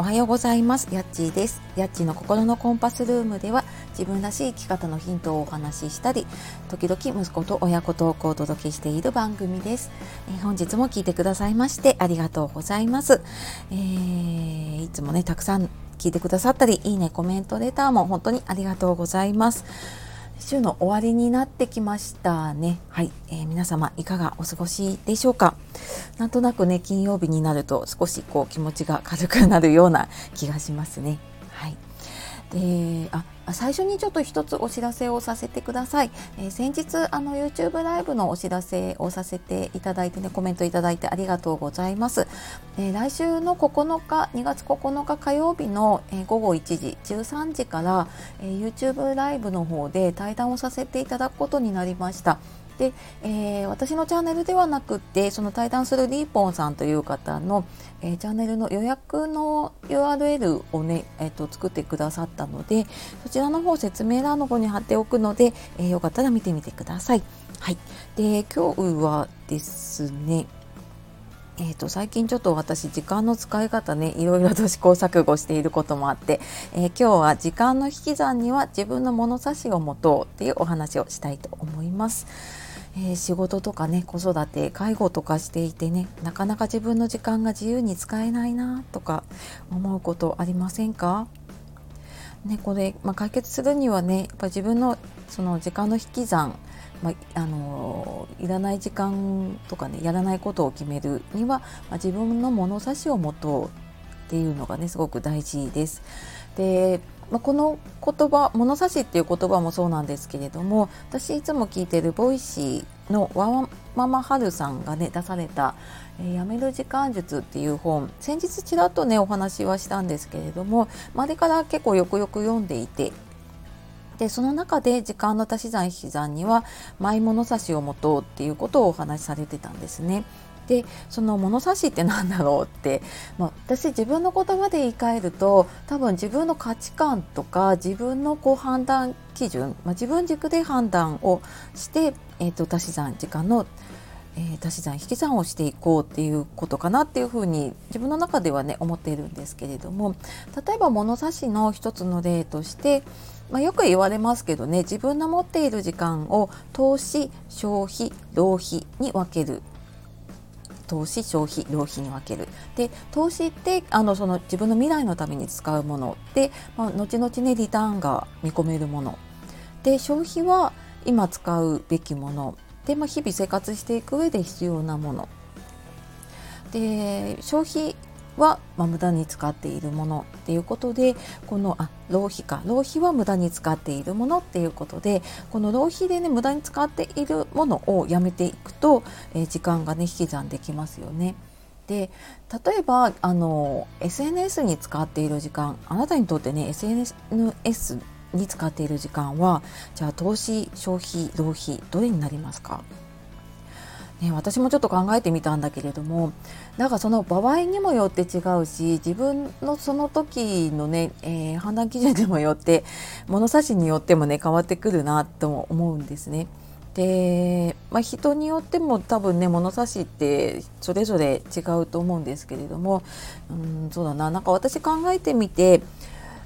おはようございます。やっちーです。やっちーの心のコンパスルームでは自分らしい生き方のヒントをお話ししたり時々息子と親子トークをお届けしている番組です、え、本日も聞いてくださいましてありがとうございます、えー、いつもねたくさん聞いてくださったりいいねコメントレターも本当にありがとうございます。週の終わりになってきましたね。はい、えー、皆様いかがお過ごしでしょうか？なんとなくね金曜日になると少しこう気持ちが軽くなるような気がしますね。はい。であ最初にちょっと一つお知らせをさせてください、えー、先日あの YouTube ライブのお知らせをさせていただいてねコメントいただいてありがとうございます、えー、来週の9日2月9日火曜日の、えー、午後1時13時から、え YouTube ライブの方で対談をさせていただくことになりました。で、えー、私のチャンネルではなくてその対談するリーポンさんという方の、えー、チャンネルの予約の URL をね、えーと、作ってくださったのでそちらの方説明欄の方に貼っておくので、えー、よかったら見てみてください。はい、で今日はですねえーと、最近ちょっと私時間の使い方ねいろいろと試行錯誤していることもあって、えー、今日は時間の引き算には自分の物差しを持とうっていうお話をしたいと思います。えー、仕事とかね子育て介護とかしていてねなかなか自分の時間が自由に使えないなとか思うことありませんか？ね、これ、まあ、解決するにはねやっぱ自分のその時間の引き算、まあ、あのいらない時間とかねやらないことを決めるには、まあ、自分の物差しを持とうっていうのがねすごく大事です。でまあ、この言葉物差しっていう言葉もそうなんですけれども私いつも聞いてる Voicy のワーママはるさんがね出された「えー、やめる時間術」っていう本先日ちらっとねお話はしたんですけれども周りから結構よくよく読んでいてでその中で時間の足し算引き算にはマイ物差しを持とうっていうことをお話しされてたんですね。でその物差しって何だろうって、まあ、私自分の言葉で言い換えると多分自分の価値観とか自分のこう判断基準、まあ、自分軸で判断をして、えーと、足し算時間の、えー、足し算引き算をしていこうっていうことかなっていうふうに自分の中ではね思っているんですけれども例えば物差しの一つの例としてまあ、よく言われますけどね自分の持っている時間を投資消費浪費に分ける。投資消費浪費に分ける。で投資ってあのその自分の未来のために使うもので、まあ、後々ねリターンが見込めるもの。で消費は今使うべきもの。で、まあ、日々生活していく上で必要なもの。で消費は、まあ、無駄に使っているものっていうことでこのあ浪費か浪費は無駄に使っているものっていうことでこの浪費でね無駄に使っているものをやめていくと、えー、時間がね引き算できますよね。で例えばあの SNS に使っている時間あなたにとってね SNS に使っている時間はじゃあ投資消費浪費どれになりますか？ね、私もちょっと考えてみたんだけれどもなんかその場合にもよって違うし自分のその時のね、えー、判断基準にもよって物差しによってもね変わってくるなと思うんですね。で、まあ、人によっても多分ね物差しってそれぞれ違うと思うんですけれどもうんそうだななんか私考えてみて、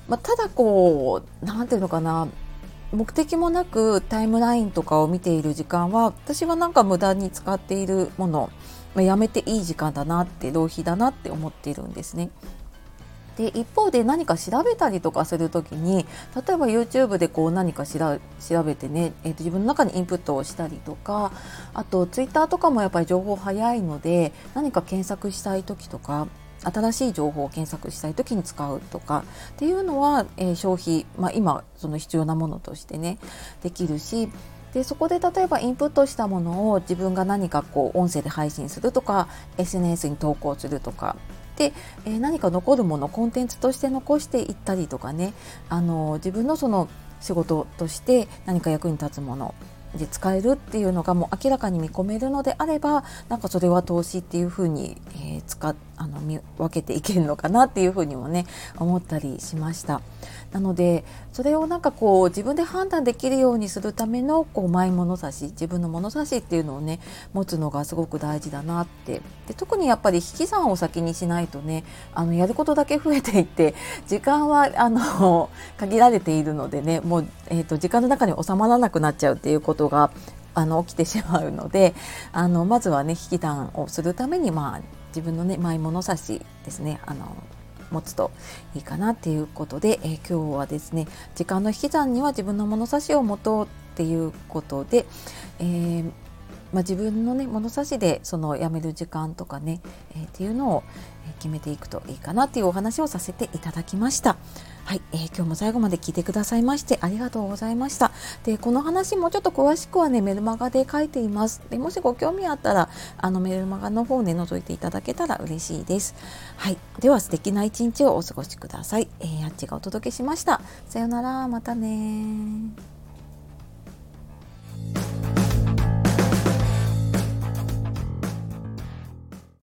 まあ、ただこう何て言うのかな目的もなくタイムラインとかを見ている時間は私はなんか無駄に使っているもの、まあ、やめていい時間だなって浪費だなって思っているんですね。で一方で何か調べたりとかする時に例えば YouTube でこう何か調べてね、えー、と自分の中にインプットをしたりとかあと Twitter とかもやっぱり情報早いので何か検索したい時とか新しい情報を検索したい時に使うとかっていうのは、えー、消費、まあ、今その必要なものとしてねできるしでそこで例えばインプットしたものを自分が何かこう音声で配信するとか SNS に投稿するとかで、えー、何か残るものコンテンツとして残していったりとかねあの自分のその仕事として何か役に立つもので使えるっていうのがもう明らかに見込めるのであればなんかそれは投資っていうふうに、えー、使ああの見分けていけるのかなっていうふうにもね思ったりしました。なのでそれをなんかこう自分で判断できるようにするためのこうマイ物差し自分の物差しっていうのをね持つのがすごく大事だなってで特にやっぱり引き算を先にしないとねあのやることだけ増えていって時間はあの限られているのでねもう、えーと、時間の中に収まらなくなっちゃうっていうことがあの起きてしまうのであのまずはね引き算をするためにまあ自分のねマイ物差しですねあの持つといいかなっていうことで、えー、今日はですね時間の引き算には自分の物差しを持とうっていうことで、えーまあ、自分のね物差しでその辞める時間とかね、えー、っていうのを決めていくといいかなっていうお話をさせていただきました。はい、えー、今日も最後まで聞いてくださいましてありがとうございました。で、この話もちょっと詳しくはね、メルマガで書いています。で、もしご興味あったら、あのメルマガの方ね、覗いていただけたら嬉しいです。はい、では素敵な一日をお過ごしください。えー、あっちがお届けしました。さようなら、またね